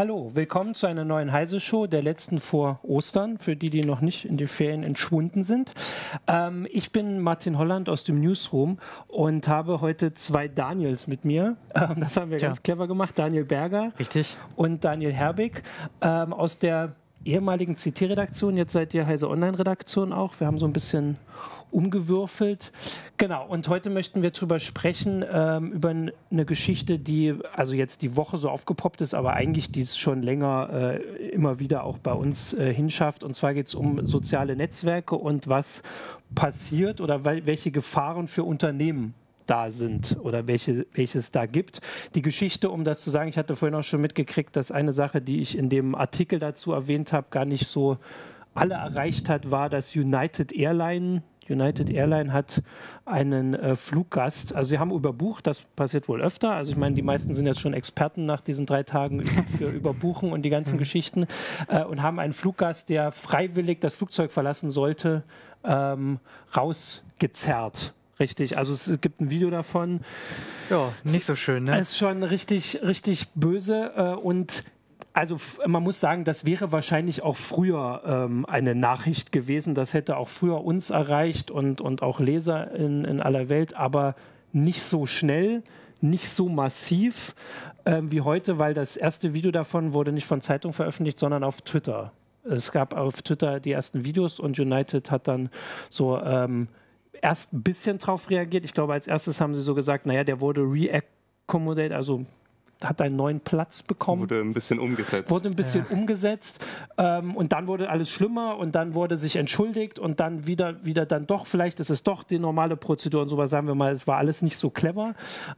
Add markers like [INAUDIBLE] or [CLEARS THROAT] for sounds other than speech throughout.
Hallo, willkommen zu einer neuen Heise-Show, der letzten vor Ostern, für die, die noch nicht in die Ferien entschwunden sind. Ähm, ich bin Martin Holland aus dem Newsroom und habe heute zwei Daniels mit mir. Ähm, das haben wir Tja. ganz clever gemacht. Daniel Berger Richtig. und Daniel Herbig ähm, aus der ehemaligen CT-Redaktion. Jetzt seid ihr Heise Online-Redaktion auch. Wir haben so ein bisschen umgewürfelt. Genau, und heute möchten wir darüber sprechen, ähm, über eine Geschichte, die also jetzt die Woche so aufgepoppt ist, aber eigentlich die es schon länger äh, immer wieder auch bei uns äh, hinschafft. Und zwar geht es um soziale Netzwerke und was passiert oder welche Gefahren für Unternehmen da sind oder welche, welches da gibt. Die Geschichte, um das zu sagen, ich hatte vorhin auch schon mitgekriegt, dass eine Sache, die ich in dem Artikel dazu erwähnt habe, gar nicht so alle erreicht hat, war, dass United Airline United Airline hat einen äh, Fluggast, also sie haben überbucht, das passiert wohl öfter. Also ich meine, die meisten sind jetzt schon Experten nach diesen drei Tagen [LAUGHS] für Überbuchen und die ganzen mhm. Geschichten äh, und haben einen Fluggast, der freiwillig das Flugzeug verlassen sollte, ähm, rausgezerrt. Richtig, also es gibt ein Video davon. Ja, nicht so schön, ne? Es ist schon richtig, richtig böse äh, und also man muss sagen, das wäre wahrscheinlich auch früher ähm, eine Nachricht gewesen. Das hätte auch früher uns erreicht und, und auch Leser in, in aller Welt, aber nicht so schnell, nicht so massiv äh, wie heute, weil das erste Video davon wurde nicht von Zeitung veröffentlicht, sondern auf Twitter. Es gab auf Twitter die ersten Videos und United hat dann so ähm, erst ein bisschen drauf reagiert. Ich glaube, als erstes haben sie so gesagt, naja, der wurde re-accommodate, also hat einen neuen Platz bekommen. Wurde ein bisschen umgesetzt. Wurde ein bisschen ja. umgesetzt ähm, und dann wurde alles schlimmer und dann wurde sich entschuldigt und dann wieder, wieder dann doch, vielleicht ist es doch die normale Prozedur und so was, sagen wir mal, es war alles nicht so clever.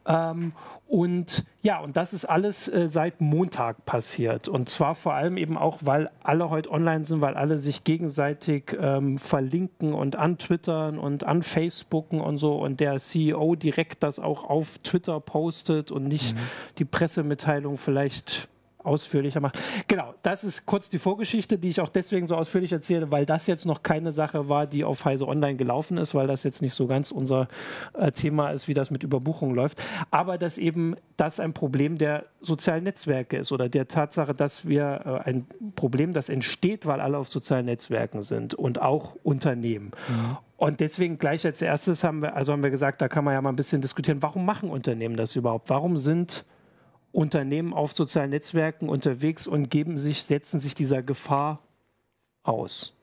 Ähm, und ja, und das ist alles äh, seit Montag passiert und zwar vor allem eben auch, weil alle heute online sind, weil alle sich gegenseitig ähm, verlinken und antwittern und anfacebooken und so und der CEO direkt das auch auf Twitter postet und nicht mhm. die Presse Pressemitteilung vielleicht ausführlicher macht. Genau, das ist kurz die Vorgeschichte, die ich auch deswegen so ausführlich erzähle, weil das jetzt noch keine Sache war, die auf Heise Online gelaufen ist, weil das jetzt nicht so ganz unser äh, Thema ist, wie das mit Überbuchung läuft. Aber dass eben das ein Problem der sozialen Netzwerke ist oder der Tatsache, dass wir äh, ein Problem, das entsteht, weil alle auf sozialen Netzwerken sind und auch Unternehmen. Mhm. Und deswegen gleich als erstes haben wir, also haben wir gesagt, da kann man ja mal ein bisschen diskutieren, warum machen Unternehmen das überhaupt? Warum sind Unternehmen auf sozialen Netzwerken unterwegs und geben sich, setzen sich dieser Gefahr aus?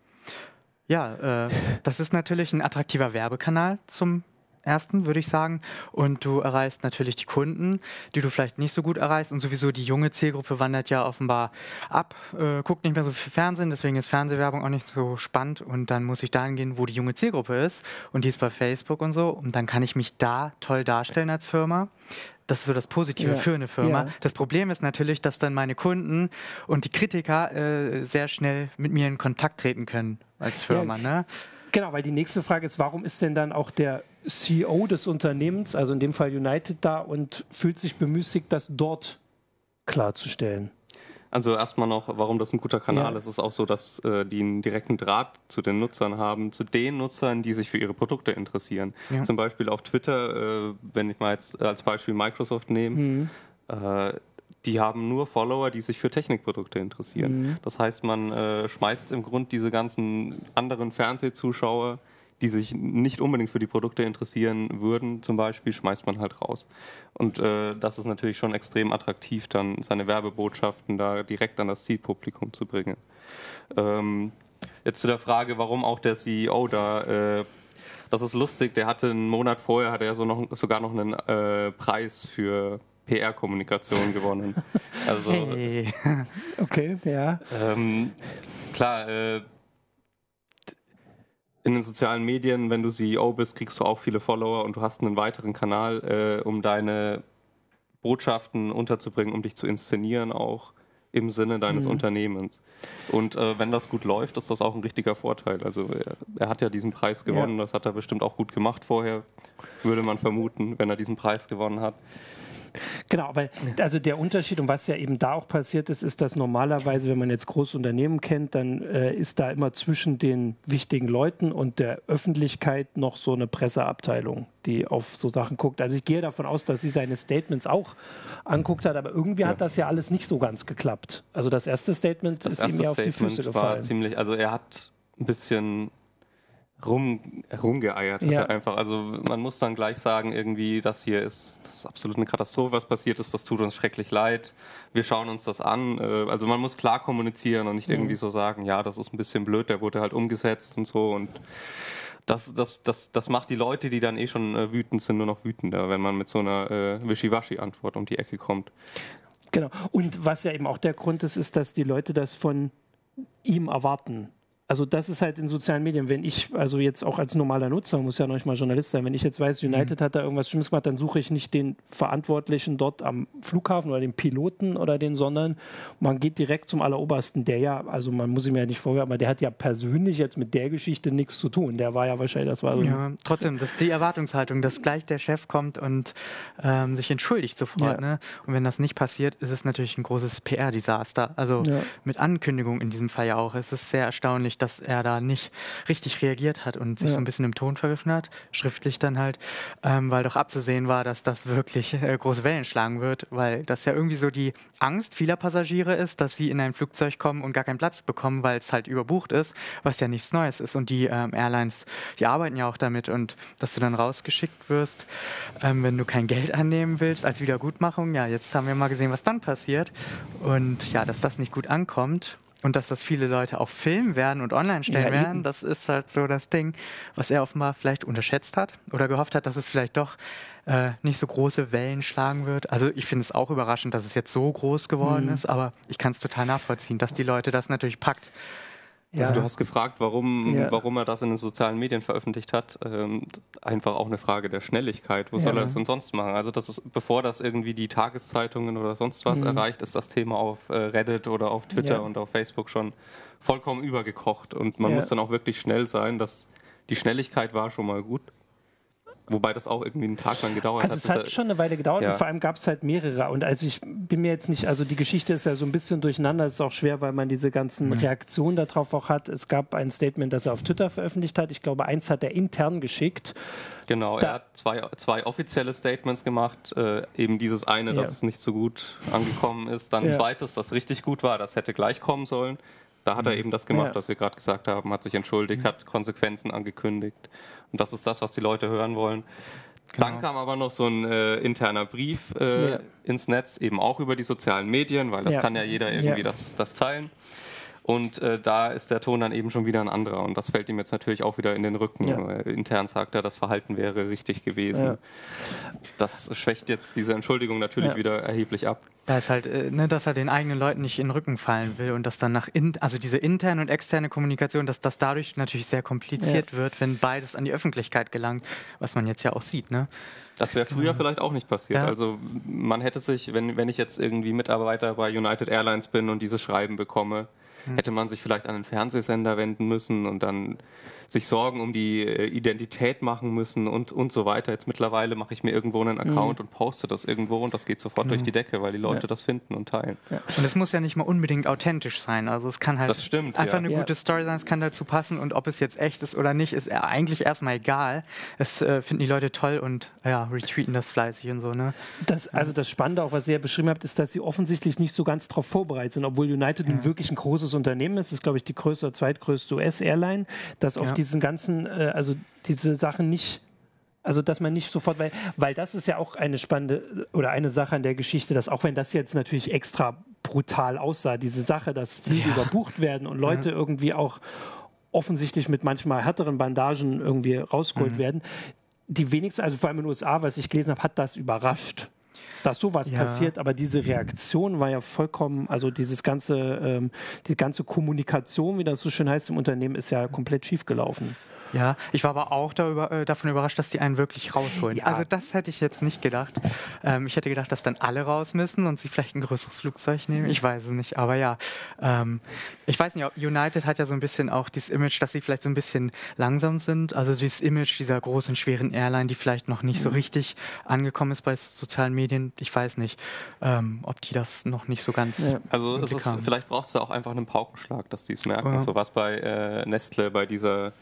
Ja, äh, das ist natürlich ein attraktiver Werbekanal zum ersten, würde ich sagen. Und du erreichst natürlich die Kunden, die du vielleicht nicht so gut erreichst. Und sowieso die junge Zielgruppe wandert ja offenbar ab, äh, guckt nicht mehr so viel Fernsehen, deswegen ist Fernsehwerbung auch nicht so spannend. Und dann muss ich dahin gehen, wo die junge Zielgruppe ist. Und die ist bei Facebook und so. Und dann kann ich mich da toll darstellen als Firma. Das ist so das Positive ja. für eine Firma. Ja. Das Problem ist natürlich, dass dann meine Kunden und die Kritiker äh, sehr schnell mit mir in Kontakt treten können als Firma. Ja. Ne? Genau, weil die nächste Frage ist, warum ist denn dann auch der CEO des Unternehmens, also in dem Fall United, da und fühlt sich bemüßigt, das dort klarzustellen? Also erstmal noch, warum das ein guter Kanal ja. ist. Es ist auch so, dass äh, die einen direkten Draht zu den Nutzern haben, zu den Nutzern, die sich für ihre Produkte interessieren. Ja. Zum Beispiel auf Twitter, äh, wenn ich mal jetzt als Beispiel Microsoft nehme, mhm. äh, die haben nur Follower, die sich für Technikprodukte interessieren. Mhm. Das heißt, man äh, schmeißt im Grunde diese ganzen anderen Fernsehzuschauer die sich nicht unbedingt für die Produkte interessieren würden, zum Beispiel, schmeißt man halt raus. Und äh, das ist natürlich schon extrem attraktiv, dann seine Werbebotschaften da direkt an das Zielpublikum zu bringen. Ähm, jetzt zu der Frage, warum auch der CEO da. Äh, das ist lustig. Der hatte einen Monat vorher hat er so noch, sogar noch einen äh, Preis für PR-Kommunikation gewonnen. [LAUGHS] Also, hey. [LAUGHS] okay, ja. Ähm, klar. Äh, in den sozialen Medien, wenn du CEO bist, kriegst du auch viele Follower und du hast einen weiteren Kanal, äh, um deine Botschaften unterzubringen, um dich zu inszenieren auch im Sinne deines mhm. Unternehmens. Und äh, wenn das gut läuft, ist das auch ein richtiger Vorteil. Also er, er hat ja diesen Preis gewonnen, ja. das hat er bestimmt auch gut gemacht vorher, würde man vermuten, wenn er diesen Preis gewonnen hat. Genau, aber also der Unterschied und was ja eben da auch passiert ist, ist, dass normalerweise, wenn man jetzt große Unternehmen kennt, dann äh, ist da immer zwischen den wichtigen Leuten und der Öffentlichkeit noch so eine Presseabteilung, die auf so Sachen guckt. Also ich gehe davon aus, dass sie seine Statements auch anguckt hat, aber irgendwie ja. hat das ja alles nicht so ganz geklappt. Also das erste Statement das ist erste ihm ja auf die Füße gefallen. Ziemlich, also er hat ein bisschen rum, rumgeeiert ja. einfach. Also man muss dann gleich sagen, irgendwie, das hier ist, das ist absolut eine Katastrophe, was passiert ist, das tut uns schrecklich leid. Wir schauen uns das an. Äh, also man muss klar kommunizieren und nicht irgendwie so sagen, ja, das ist ein bisschen blöd, der wurde halt umgesetzt und so und das, das, das, das macht die Leute, die dann eh schon äh, wütend sind, nur noch wütender, wenn man mit so einer äh, Wischiwaschi-Antwort um die Ecke kommt. Genau. Und was ja eben auch der Grund ist, ist, dass die Leute das von ihm erwarten also das ist halt in sozialen Medien, wenn ich, also jetzt auch als normaler Nutzer, muss ja noch nicht mal Journalist sein, wenn ich jetzt weiß, United mhm. hat da irgendwas Schlimmes gemacht, dann suche ich nicht den Verantwortlichen dort am Flughafen oder den Piloten oder den, sondern man geht direkt zum Allerobersten, der ja, also man muss ihm ja nicht vorwerfen, aber der hat ja persönlich jetzt mit der Geschichte nichts zu tun. Der war ja wahrscheinlich, das war so. Ja, trotzdem, das ist die Erwartungshaltung, dass gleich der Chef kommt und ähm, sich entschuldigt sofort. Ja. Ne? Und wenn das nicht passiert, ist es natürlich ein großes PR-Desaster. Also ja. mit Ankündigung in diesem Fall ja auch. Es ist sehr erstaunlich, dass er da nicht richtig reagiert hat und sich ja. so ein bisschen im Ton vergriffen hat, schriftlich dann halt, ähm, weil doch abzusehen war, dass das wirklich äh, große Wellen schlagen wird, weil das ja irgendwie so die Angst vieler Passagiere ist, dass sie in ein Flugzeug kommen und gar keinen Platz bekommen, weil es halt überbucht ist, was ja nichts Neues ist. Und die ähm, Airlines, die arbeiten ja auch damit und dass du dann rausgeschickt wirst, ähm, wenn du kein Geld annehmen willst als Wiedergutmachung. Ja, jetzt haben wir mal gesehen, was dann passiert. Und ja, dass das nicht gut ankommt und dass das viele Leute auch filmen werden und online stellen ja, werden, das ist halt so das Ding, was er offenbar vielleicht unterschätzt hat oder gehofft hat, dass es vielleicht doch äh, nicht so große Wellen schlagen wird. Also ich finde es auch überraschend, dass es jetzt so groß geworden mhm. ist, aber ich kann es total nachvollziehen, dass die Leute das natürlich packt. Ja. Also du hast gefragt, warum, ja. warum er das in den sozialen Medien veröffentlicht hat. Ähm, einfach auch eine Frage der Schnelligkeit. Wo ja. soll er das denn sonst machen? Also das ist, bevor das irgendwie die Tageszeitungen oder sonst was mhm. erreicht, ist das Thema auf äh, Reddit oder auf Twitter und auf Facebook schon vollkommen übergekocht. Und man muss dann auch wirklich schnell sein. Dass die Schnelligkeit war schon mal gut. Wobei das auch irgendwie einen Tag lang gedauert also hat. Also es hat schon eine Weile gedauert ja. und vor allem gab es halt mehrere. Und also ich bin mir jetzt nicht, also die Geschichte ist ja so ein bisschen durcheinander, es ist auch schwer, weil man diese ganzen mhm. Reaktionen darauf auch hat. Es gab ein Statement, das er auf Twitter veröffentlicht hat. Ich glaube, eins hat er intern geschickt. Genau, da er hat zwei, zwei offizielle Statements gemacht. Äh, eben dieses eine, ja. dass es nicht so gut angekommen ist. Dann ja. zweites, das richtig gut war, das hätte gleich kommen sollen. Da hat er mhm. eben das gemacht, ja. was wir gerade gesagt haben, hat sich entschuldigt, mhm. hat Konsequenzen angekündigt. Und das ist das, was die Leute hören wollen. Genau. Dann kam aber noch so ein äh, interner Brief äh, ja. ins Netz, eben auch über die sozialen Medien, weil das ja. kann ja jeder irgendwie das, das teilen. Und äh, da ist der Ton dann eben schon wieder ein anderer. Und das fällt ihm jetzt natürlich auch wieder in den Rücken. Ja. Intern sagt er, das Verhalten wäre richtig gewesen. Ja. Das schwächt jetzt diese Entschuldigung natürlich ja. wieder erheblich ab. Da ist halt, äh, ne, dass er den eigenen Leuten nicht in den Rücken fallen will und dass dann nach, in, also diese interne und externe Kommunikation, dass das dadurch natürlich sehr kompliziert wird, wenn beides an die Öffentlichkeit gelangt, was man jetzt ja auch sieht. Ne? Das wäre früher vielleicht auch nicht passiert. Ja. Also man hätte sich, wenn, wenn ich jetzt irgendwie Mitarbeiter bei United Airlines bin und dieses Schreiben bekomme. Hätte man sich vielleicht an einen Fernsehsender wenden müssen und dann sich Sorgen um die äh, Identität machen müssen und, und so weiter. Jetzt mittlerweile mache ich mir irgendwo einen Account mhm. und poste das irgendwo und das geht sofort genau. durch die Decke, weil die Leute ja. das finden und teilen. Ja. Und es muss ja nicht mal unbedingt authentisch sein. Also es kann halt stimmt, einfach ja. eine gute Story sein, es kann dazu passen und ob es jetzt echt ist oder nicht, ist eigentlich erstmal egal. Es äh, finden die Leute toll und ja, retweeten das fleißig und so. Ne? Das, also das Spannende, auch was ihr ja beschrieben habt, ist, dass sie offensichtlich nicht so ganz darauf vorbereitet sind, obwohl United nun wirklich ein großes Unternehmen ist. Ist, glaube ich, die größte, zweitgrößte US-Airline, das auf diesen ganzen äh, also diese Sachen nicht also, dass man nicht sofort, weil, weil das ist ja auch eine spannende oder eine Sache an der Geschichte, dass auch wenn das jetzt natürlich extra brutal aussah, diese Sache, dass Flüge ja. überbucht werden und Leute ja. irgendwie auch offensichtlich mit manchmal härteren Bandagen irgendwie rausgeholt mhm. werden, die wenigsten, also vor allem in den USA, was ich gelesen habe, hat das überrascht dass sowas ja. passiert, aber diese Reaktion war ja vollkommen, also dieses ganze, ähm, die ganze Kommunikation, wie das so schön heißt im Unternehmen, ist ja komplett schiefgelaufen. Ja, ich war aber auch darüber, äh, davon überrascht, dass die einen wirklich rausholen. Ja. Also das hätte ich jetzt nicht gedacht. Ähm, ich hätte gedacht, dass dann alle raus müssen und sie vielleicht ein größeres Flugzeug nehmen. Ich weiß es nicht, aber ja. Ähm, ich weiß nicht, United hat ja so ein bisschen auch dieses Image, dass sie vielleicht so ein bisschen langsam sind. Also dieses Image dieser großen, schweren Airline, die vielleicht noch nicht so mhm. richtig angekommen ist bei sozialen Medien Medien, ich weiß nicht, ähm, ob die das noch nicht so ganz. Ja. Also ist, vielleicht brauchst du auch einfach einen Paukenschlag, dass die es merken. Ja. So was bei äh, Nestle, bei dieser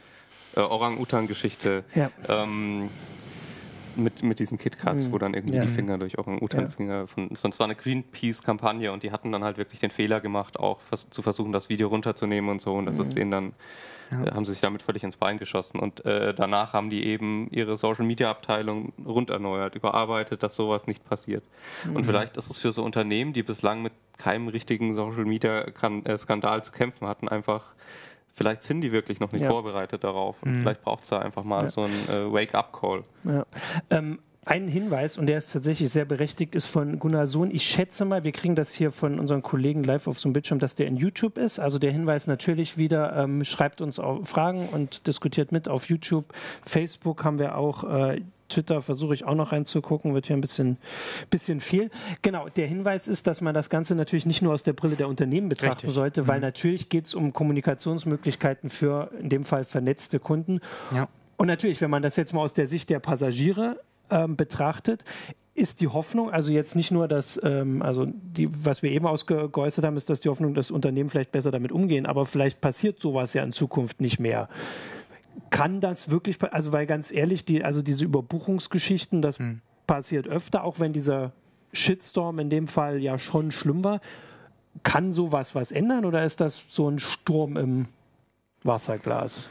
äh, Orang-Utan-Geschichte. Ja. Ähm, mit, mit diesen KitKats, mhm. wo dann irgendwie ja. die Finger durch Orang-Utan-Finger ja. von. Sonst war eine Greenpeace-Kampagne und die hatten dann halt wirklich den Fehler gemacht, auch vers zu versuchen, das Video runterzunehmen und so. Und das mhm. ist denen dann. Ja. Äh, haben sie sich damit völlig ins Bein geschossen. Und äh, danach haben die eben ihre Social Media Abteilung rund erneuert, überarbeitet, dass sowas nicht passiert. Mhm. Und vielleicht ist es für so Unternehmen, die bislang mit keinem richtigen Social Media äh, Skandal zu kämpfen hatten, einfach vielleicht sind die wirklich noch nicht ja. vorbereitet darauf. Und mhm. vielleicht braucht es da einfach mal ja. so einen äh, Wake-up-Call. Ja. Ähm, ein Hinweis, und der ist tatsächlich sehr berechtigt, ist von Gunnar Sohn. Ich schätze mal, wir kriegen das hier von unseren Kollegen live auf so einem Bildschirm, dass der in YouTube ist. Also der Hinweis natürlich wieder, ähm, schreibt uns auch Fragen und diskutiert mit auf YouTube. Facebook haben wir auch. Äh, Twitter versuche ich auch noch reinzugucken, wird hier ein bisschen, bisschen viel. Genau, der Hinweis ist, dass man das Ganze natürlich nicht nur aus der Brille der Unternehmen betrachten Richtig. sollte, weil mhm. natürlich geht es um Kommunikationsmöglichkeiten für in dem Fall vernetzte Kunden. Ja. Und natürlich, wenn man das jetzt mal aus der Sicht der Passagiere ähm, betrachtet, ist die Hoffnung, also jetzt nicht nur das, ähm, also die, was wir eben ausgeäußert haben, ist, dass die Hoffnung, dass Unternehmen vielleicht besser damit umgehen, aber vielleicht passiert sowas ja in Zukunft nicht mehr kann das wirklich, also weil ganz ehrlich, die, also diese Überbuchungsgeschichten, das hm. passiert öfter, auch wenn dieser Shitstorm in dem Fall ja schon schlimm war. Kann sowas was ändern oder ist das so ein Sturm im Wasserglas?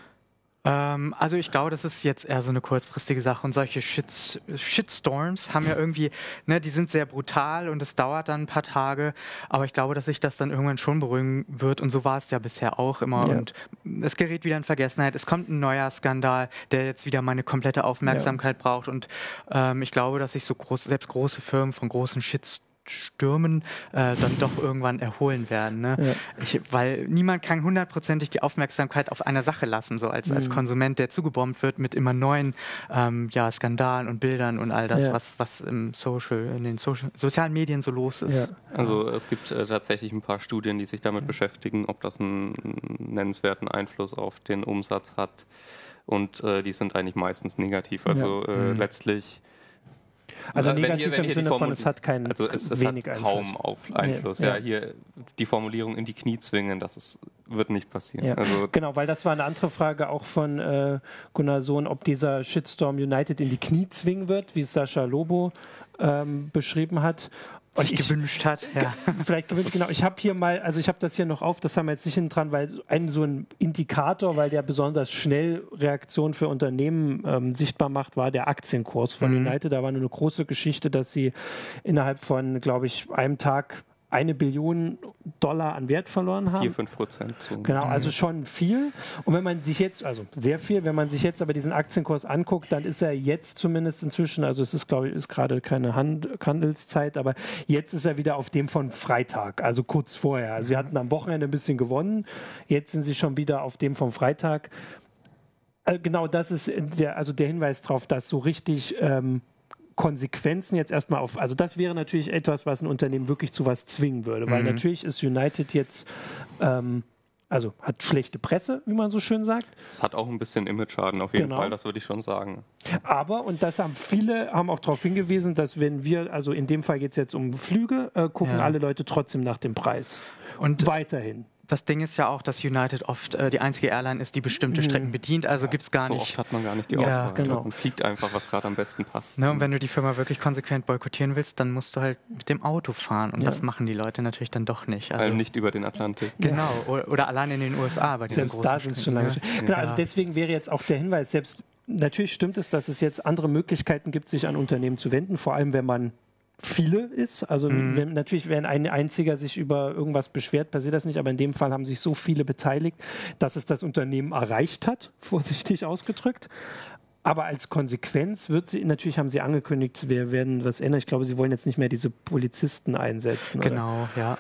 Ähm, also ich glaube, das ist jetzt eher so eine kurzfristige Sache und solche Shits, Shitstorms haben ja irgendwie, ne, die sind sehr brutal und es dauert dann ein paar Tage, aber ich glaube, dass sich das dann irgendwann schon beruhigen wird und so war es ja bisher auch immer ja. und es gerät wieder in Vergessenheit. Es kommt ein neuer Skandal, der jetzt wieder meine komplette Aufmerksamkeit ja. braucht und ähm, ich glaube, dass sich so groß, selbst große Firmen von großen Shitstorms Stürmen äh, dann doch irgendwann erholen werden. Ne? Ja. Ich, weil niemand kann hundertprozentig die Aufmerksamkeit auf einer Sache lassen, so als, mhm. als Konsument, der zugebombt wird mit immer neuen ähm, ja, Skandalen und Bildern und all das, ja. was, was im Social, in den Social, sozialen Medien so los ist. Ja. Also es gibt äh, tatsächlich ein paar Studien, die sich damit beschäftigen, ob das einen nennenswerten Einfluss auf den Umsatz hat. Und äh, die sind eigentlich meistens negativ. Also äh, mhm. letztlich also negativ hier, im Sinne von, es hat keinen also es, es wenig hat kaum Einfluss. Auf Einfluss. Nee, ja. ja. hier die Formulierung in die Knie zwingen, das ist, wird nicht passieren. Ja. Also genau, weil das war eine andere Frage auch von äh, Gunnar Sohn, ob dieser Shitstorm United in die Knie zwingen wird, wie es Sascha Lobo ähm, beschrieben hat sich ich, gewünscht hat. [LAUGHS] Ja. Vielleicht gewünscht, genau. Ich habe hier mal, also ich habe das hier noch auf, das haben wir jetzt nicht hinten dran, weil ein so ein Indikator, weil der besonders schnell Reaktionen für Unternehmen ähm, sichtbar macht, war der Aktienkurs von mhm. United. Da war eine große Geschichte, dass sie innerhalb von, glaube ich, einem Tag eine Billion Dollar an Wert verloren haben. 4, 5 Prozent. So. Genau, also schon viel. Und wenn man sich jetzt, also sehr viel, wenn man sich jetzt aber diesen Aktienkurs anguckt, dann ist er jetzt zumindest inzwischen, also es ist, glaube ich, ist gerade keine Hand Handelszeit, aber jetzt ist er wieder auf dem von Freitag, also kurz vorher. Also sie hatten am Wochenende ein bisschen gewonnen, jetzt sind sie schon wieder auf dem vom Freitag. Also genau das ist der, also der Hinweis darauf, dass so richtig ähm, Konsequenzen jetzt erstmal auf, also das wäre natürlich etwas, was ein Unternehmen wirklich zu was zwingen würde, weil mhm. natürlich ist United jetzt, ähm, also hat schlechte Presse, wie man so schön sagt. Es hat auch ein bisschen Image-Schaden auf jeden genau. Fall, das würde ich schon sagen. Aber, und das haben viele, haben auch darauf hingewiesen, dass wenn wir, also in dem Fall geht es jetzt um Flüge, äh, gucken ja. alle Leute trotzdem nach dem Preis. Und weiterhin das Ding ist ja auch, dass United oft äh, die einzige Airline ist, die bestimmte mhm. Strecken bedient. Also ja, gibt es gar so nicht. So oft hat man gar nicht die Auswahl. Ja, genau. Man fliegt einfach, was gerade am besten passt. Ne, und wenn du die Firma wirklich konsequent boykottieren willst, dann musst du halt mit dem Auto fahren. Und ja. das machen die Leute natürlich dann doch nicht. Also, also nicht über den Atlantik. [LAUGHS] Genau. Oder, oder allein in den USA bei diesen selbst großen da sind es schon lange. Genau, also deswegen wäre jetzt auch der Hinweis, selbst natürlich stimmt es, dass es jetzt andere Möglichkeiten gibt, sich an Unternehmen zu wenden, vor allem wenn man viele ist. Also mhm. wenn, natürlich, wenn ein einziger sich über irgendwas beschwert, passiert das nicht, aber in dem Fall haben sich so viele beteiligt, dass es das Unternehmen erreicht hat, [LAUGHS] vorsichtig ausgedrückt. Aber als Konsequenz wird sie, natürlich haben sie angekündigt, wir werden was ändern. Ich glaube, sie wollen jetzt nicht mehr diese Polizisten einsetzen. Genau, oder? ja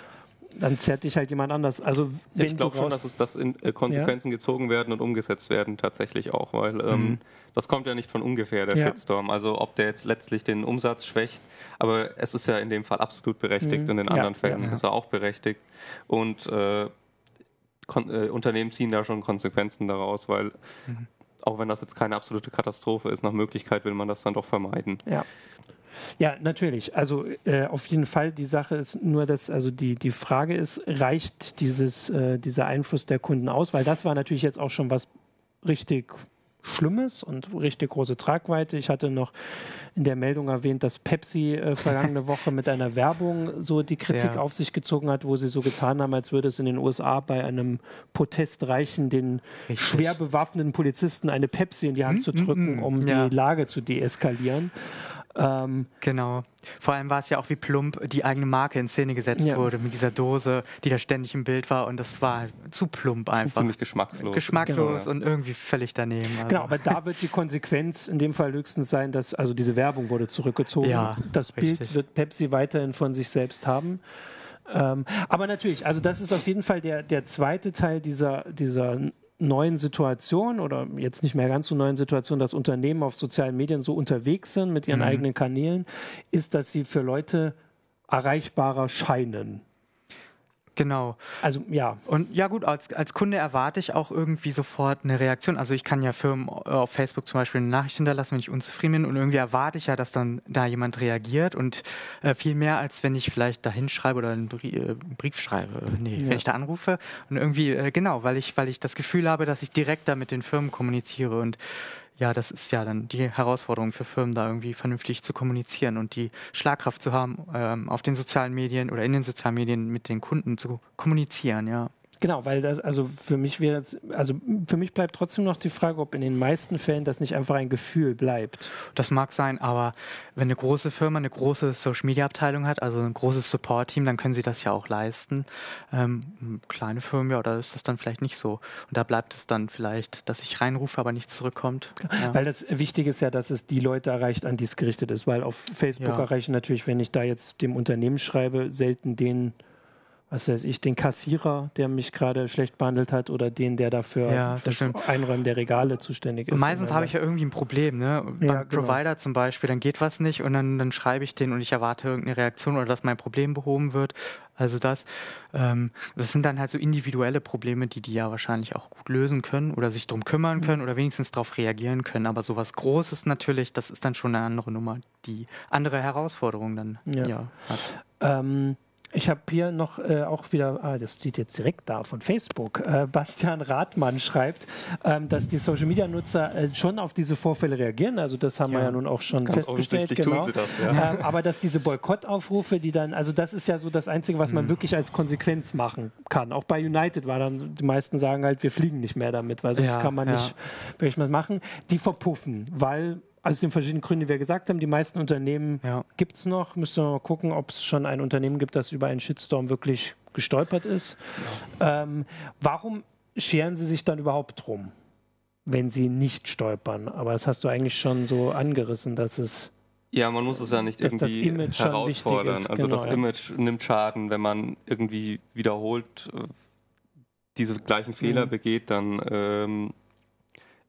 dann zerrt dich halt jemand anders. Also wenn ich glaube schon, dass es das in äh, Konsequenzen ja. gezogen werden und umgesetzt werden tatsächlich auch, weil ähm, mhm. das kommt ja nicht von ungefähr der ja. Shitstorm. Also ob der jetzt letztlich den Umsatz schwächt, aber es ist ja in dem Fall absolut berechtigt mhm. und in anderen ja, Fällen ja. ist er auch berechtigt. Und äh, äh, Unternehmen ziehen da schon Konsequenzen daraus, weil mhm. auch wenn das jetzt keine absolute Katastrophe ist, nach Möglichkeit will man das dann doch vermeiden. Ja. Ja, natürlich. Also äh, auf jeden Fall. Die Sache ist nur, dass also die, die Frage ist, reicht dieses, äh, dieser Einfluss der Kunden aus? Weil das war natürlich jetzt auch schon was richtig Schlimmes und richtig große Tragweite. Ich hatte noch in der Meldung erwähnt, dass Pepsi äh, vergangene [LAUGHS] Woche mit einer Werbung so die Kritik ja. auf sich gezogen hat, wo sie so getan haben, als würde es in den USA bei einem Protest reichen, den Richtig. schwer bewaffneten Polizisten eine Pepsi in die Hand hm, zu drücken, hm, hm. um ja. die Lage zu deeskalieren. Ähm, genau. Vor allem war es ja auch wie plump die eigene Marke in Szene gesetzt ja. wurde mit dieser Dose, die da ständig im Bild war und das war zu plump einfach. Ziemlich geschmackslos. Geschmacklos genau. und irgendwie völlig daneben. Also. Genau, aber da wird die Konsequenz in dem Fall höchstens sein, dass also diese Werbung wurde zurückgezogen. Ja, das richtig. Bild wird Pepsi weiterhin von sich selbst haben. Ähm, aber natürlich, also das ist auf jeden Fall der, der zweite Teil dieser, dieser neuen Situation oder jetzt nicht mehr ganz so neuen Situation, dass Unternehmen auf sozialen Medien so unterwegs sind mit ihren mhm. eigenen Kanälen, ist, dass sie für Leute erreichbarer scheinen. Genau. Also ja. Und ja gut, als, als Kunde erwarte ich auch irgendwie sofort eine Reaktion. Also ich kann ja Firmen äh, auf Facebook zum Beispiel eine Nachricht hinterlassen, wenn ich unzufrieden bin und irgendwie erwarte ich ja, dass dann da jemand reagiert und äh, viel mehr, als wenn ich vielleicht da hinschreibe oder einen Brief, äh, Brief schreibe. Nee, ja. wenn ich da anrufe und irgendwie, äh, genau, weil ich, weil ich das Gefühl habe, dass ich direkt da mit den Firmen kommuniziere und ja, das ist ja dann die Herausforderung für Firmen, da irgendwie vernünftig zu kommunizieren und die Schlagkraft zu haben, ähm, auf den sozialen Medien oder in den sozialen Medien mit den Kunden zu kommunizieren, ja. Genau, weil das, also für mich wäre also für mich bleibt trotzdem noch die Frage, ob in den meisten Fällen das nicht einfach ein Gefühl bleibt. Das mag sein, aber wenn eine große Firma eine große Social Media Abteilung hat, also ein großes Support-Team, dann können sie das ja auch leisten. Ähm, kleine Firmen, ja, da ist das dann vielleicht nicht so. Und da bleibt es dann vielleicht, dass ich reinrufe, aber nichts zurückkommt. Ja. Weil das Wichtige ist ja, dass es die Leute erreicht, an die es gerichtet ist. Weil auf Facebook ja. erreichen natürlich, wenn ich da jetzt dem Unternehmen schreibe, selten den was weiß ich, den Kassierer, der mich gerade schlecht behandelt hat, oder den, der dafür ja, das, Einräumen der Regale zuständig ist. Meistens habe ich ja irgendwie ein Problem, ne? Ja, Beim genau. Provider zum Beispiel, dann geht was nicht und dann, dann schreibe ich den und ich erwarte irgendeine Reaktion oder dass mein Problem behoben wird. Also das, ähm, das sind dann halt so individuelle Probleme, die die ja wahrscheinlich auch gut lösen können oder sich drum kümmern können mhm. oder wenigstens darauf reagieren können. Aber sowas Großes natürlich, das ist dann schon eine andere Nummer, die andere Herausforderungen dann ja. ja hat. Ähm ich habe hier noch äh, auch wieder, ah, das steht jetzt direkt da von Facebook. Äh, Bastian Rathmann schreibt, ähm, dass die Social Media Nutzer äh, schon auf diese Vorfälle reagieren. Also das haben ja, wir ja nun auch schon festgestellt. Genau. Tun sie das, ja. Ähm, aber dass diese Boykottaufrufe, die dann, also das ist ja so das Einzige, was man mhm. wirklich als Konsequenz machen kann. Auch bei United war dann, die meisten sagen halt, wir fliegen nicht mehr damit, weil sonst ja, kann man nicht wirklich was machen. Die verpuffen, weil aus den verschiedenen Gründen, die wir gesagt haben, die meisten Unternehmen ja. gibt es noch. Müssen wir mal gucken, ob es schon ein Unternehmen gibt, das über einen Shitstorm wirklich gestolpert ist. Ja. Ähm, warum scheren Sie sich dann überhaupt drum, wenn Sie nicht stolpern? Aber das hast du eigentlich schon so angerissen, dass es. Ja, man muss es ja nicht irgendwie herausfordern. Also genau, das ja. Image nimmt Schaden, wenn man irgendwie wiederholt äh, diese gleichen Fehler mhm. begeht, dann ähm,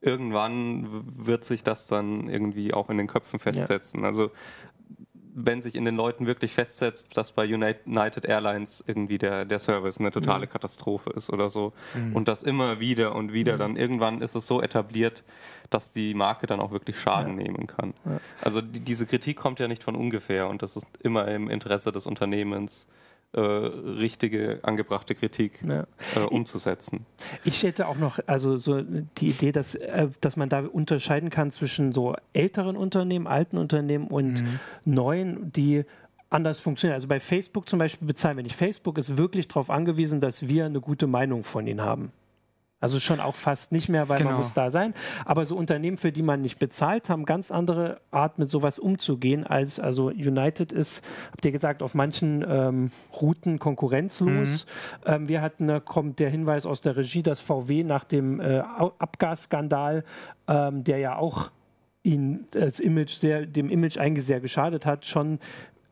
irgendwann wird sich das dann irgendwie auch in den Köpfen festsetzen. Ja. Also wenn sich in den Leuten wirklich festsetzt, dass bei United Airlines irgendwie der, der Service eine totale mhm. Katastrophe ist oder so mhm. und das immer wieder und wieder, mhm. dann irgendwann ist es so etabliert, dass die Marke dann auch wirklich Schaden ja. nehmen kann. Ja. Also die, diese Kritik kommt ja nicht von ungefähr und das ist immer im Interesse des Unternehmens äh, richtige, angebrachte Kritik ja. äh, umzusetzen. Ich hätte auch noch also so die Idee, dass, äh, dass man da unterscheiden kann zwischen so älteren Unternehmen, alten Unternehmen und mhm. neuen, die anders funktionieren. Also bei Facebook zum Beispiel bezahlen wir nicht. Facebook ist wirklich darauf angewiesen, dass wir eine gute Meinung von ihnen haben. Also schon auch fast nicht mehr, weil genau. man muss da sein. Aber so Unternehmen, für die man nicht bezahlt, haben ganz andere Art, mit sowas umzugehen, als also United ist, habt ihr gesagt, auf manchen ähm, Routen konkurrenzlos. Mhm. Ähm, wir hatten, da kommt der Hinweis aus der Regie, dass VW nach dem äh, Abgasskandal, ähm, der ja auch ihn das Image sehr, dem Image eigentlich sehr geschadet hat, schon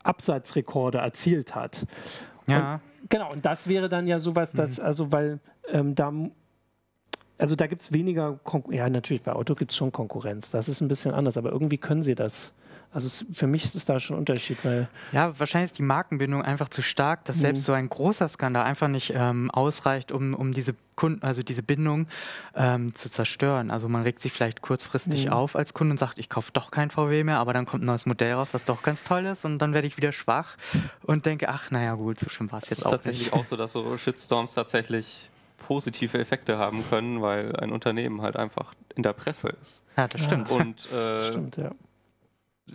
Absatzrekorde erzielt hat. Ja. Und, genau, und das wäre dann ja sowas, dass, mhm. also weil ähm, da also da gibt es weniger, Kon ja natürlich, bei Auto gibt es schon Konkurrenz, das ist ein bisschen anders, aber irgendwie können sie das Also es, für mich ist es da schon ein Unterschied, weil. Ja, wahrscheinlich ist die Markenbindung einfach zu stark, dass mhm. selbst so ein großer Skandal einfach nicht ähm, ausreicht, um, um diese Kunden, also diese Bindung ähm, zu zerstören. Also man regt sich vielleicht kurzfristig mhm. auf als Kunde und sagt, ich kaufe doch kein VW mehr, aber dann kommt ein neues Modell raus, was doch ganz toll ist und dann werde ich wieder schwach und denke, ach naja gut, so schlimm war es jetzt auch nicht. Es ist tatsächlich auch so, dass so Shitstorms tatsächlich positive Effekte haben können, weil ein Unternehmen halt einfach in der Presse ist. Ja, das stimmt. Und äh, stimmt, ja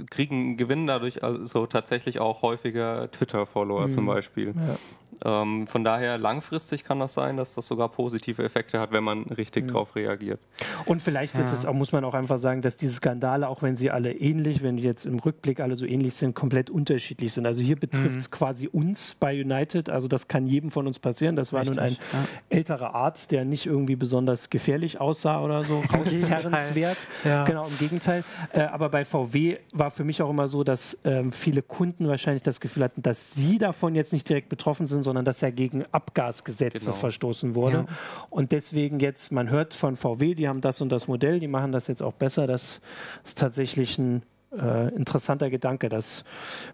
kriegen gewinnen dadurch also tatsächlich auch häufiger Twitter-Follower mhm. zum Beispiel. Ja. Ähm, von daher langfristig kann das sein, dass das sogar positive Effekte hat, wenn man richtig mhm. darauf reagiert. Und vielleicht ja. ist es auch, muss man auch einfach sagen, dass diese Skandale, auch wenn sie alle ähnlich, wenn die jetzt im Rückblick alle so ähnlich sind, komplett unterschiedlich sind. Also hier betrifft es mhm. quasi uns bei United, also das kann jedem von uns passieren. Das war richtig, nun ein ja. älterer Arzt, der nicht irgendwie besonders gefährlich aussah oder so, [LAUGHS] rauszerrenswert. ja. Genau, im Gegenteil. Äh, aber bei VW war für mich auch immer so, dass ähm, viele Kunden wahrscheinlich das Gefühl hatten, dass sie davon jetzt nicht direkt betroffen sind, sondern dass er gegen Abgasgesetze genau. verstoßen wurde. Ja. Und deswegen jetzt, man hört von VW, die haben das und das Modell, die machen das jetzt auch besser. Das ist tatsächlich ein äh, interessanter Gedanke, dass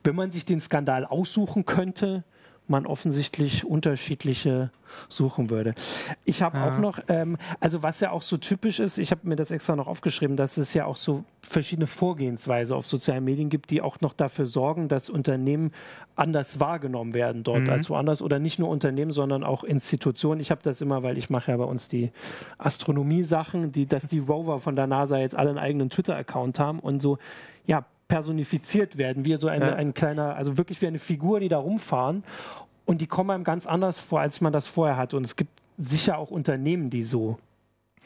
wenn man sich den Skandal aussuchen könnte, man offensichtlich unterschiedliche suchen würde. Ich habe ja. auch noch, ähm, also was ja auch so typisch ist, ich habe mir das extra noch aufgeschrieben, dass es ja auch so verschiedene Vorgehensweise auf sozialen Medien gibt, die auch noch dafür sorgen, dass Unternehmen anders wahrgenommen werden dort mhm. als woanders oder nicht nur Unternehmen, sondern auch Institutionen. Ich habe das immer, weil ich mache ja bei uns die Astronomie-Sachen, die, dass die Rover von der NASA jetzt alle einen eigenen Twitter-Account haben und so, ja, personifiziert werden, wie so eine, ja. ein kleiner, also wirklich wie eine Figur, die da rumfahren. Und die kommen einem ganz anders vor, als man das vorher hat. Und es gibt sicher auch Unternehmen, die so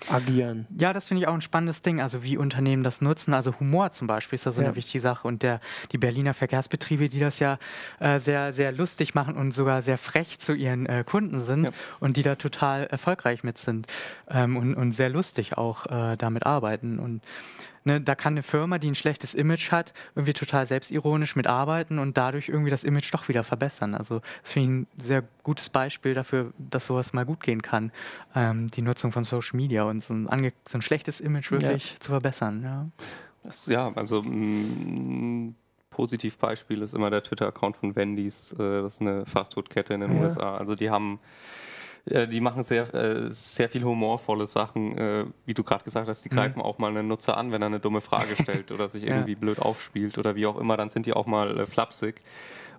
agieren. Ja, das finde ich auch ein spannendes Ding, also wie Unternehmen das nutzen. Also Humor zum Beispiel ist da so ja. eine wichtige Sache. Und der, die Berliner Verkehrsbetriebe, die das ja äh, sehr, sehr lustig machen und sogar sehr frech zu ihren äh, Kunden sind ja. und die da total erfolgreich mit sind ähm, und, und sehr lustig auch äh, damit arbeiten. Und Ne, da kann eine Firma, die ein schlechtes Image hat, irgendwie total selbstironisch mitarbeiten und dadurch irgendwie das Image doch wieder verbessern. Also das finde ich ein sehr gutes Beispiel dafür, dass sowas mal gut gehen kann, ähm, die Nutzung von Social Media und so ein, so ein schlechtes Image wirklich ja. zu verbessern. Ja, das, ja also ein Positivbeispiel ist immer der Twitter-Account von Wendy's. Äh, das ist eine Fastfood-Kette in den ja. USA. Also die haben äh, die machen sehr, äh, sehr viel humorvolle Sachen. Äh, wie du gerade gesagt hast, die mhm. greifen mhm. auch mal einen Nutzer an, wenn er eine dumme Frage stellt oder sich [LAUGHS] irgendwie ja. blöd aufspielt oder wie auch immer, dann sind die auch mal flapsig.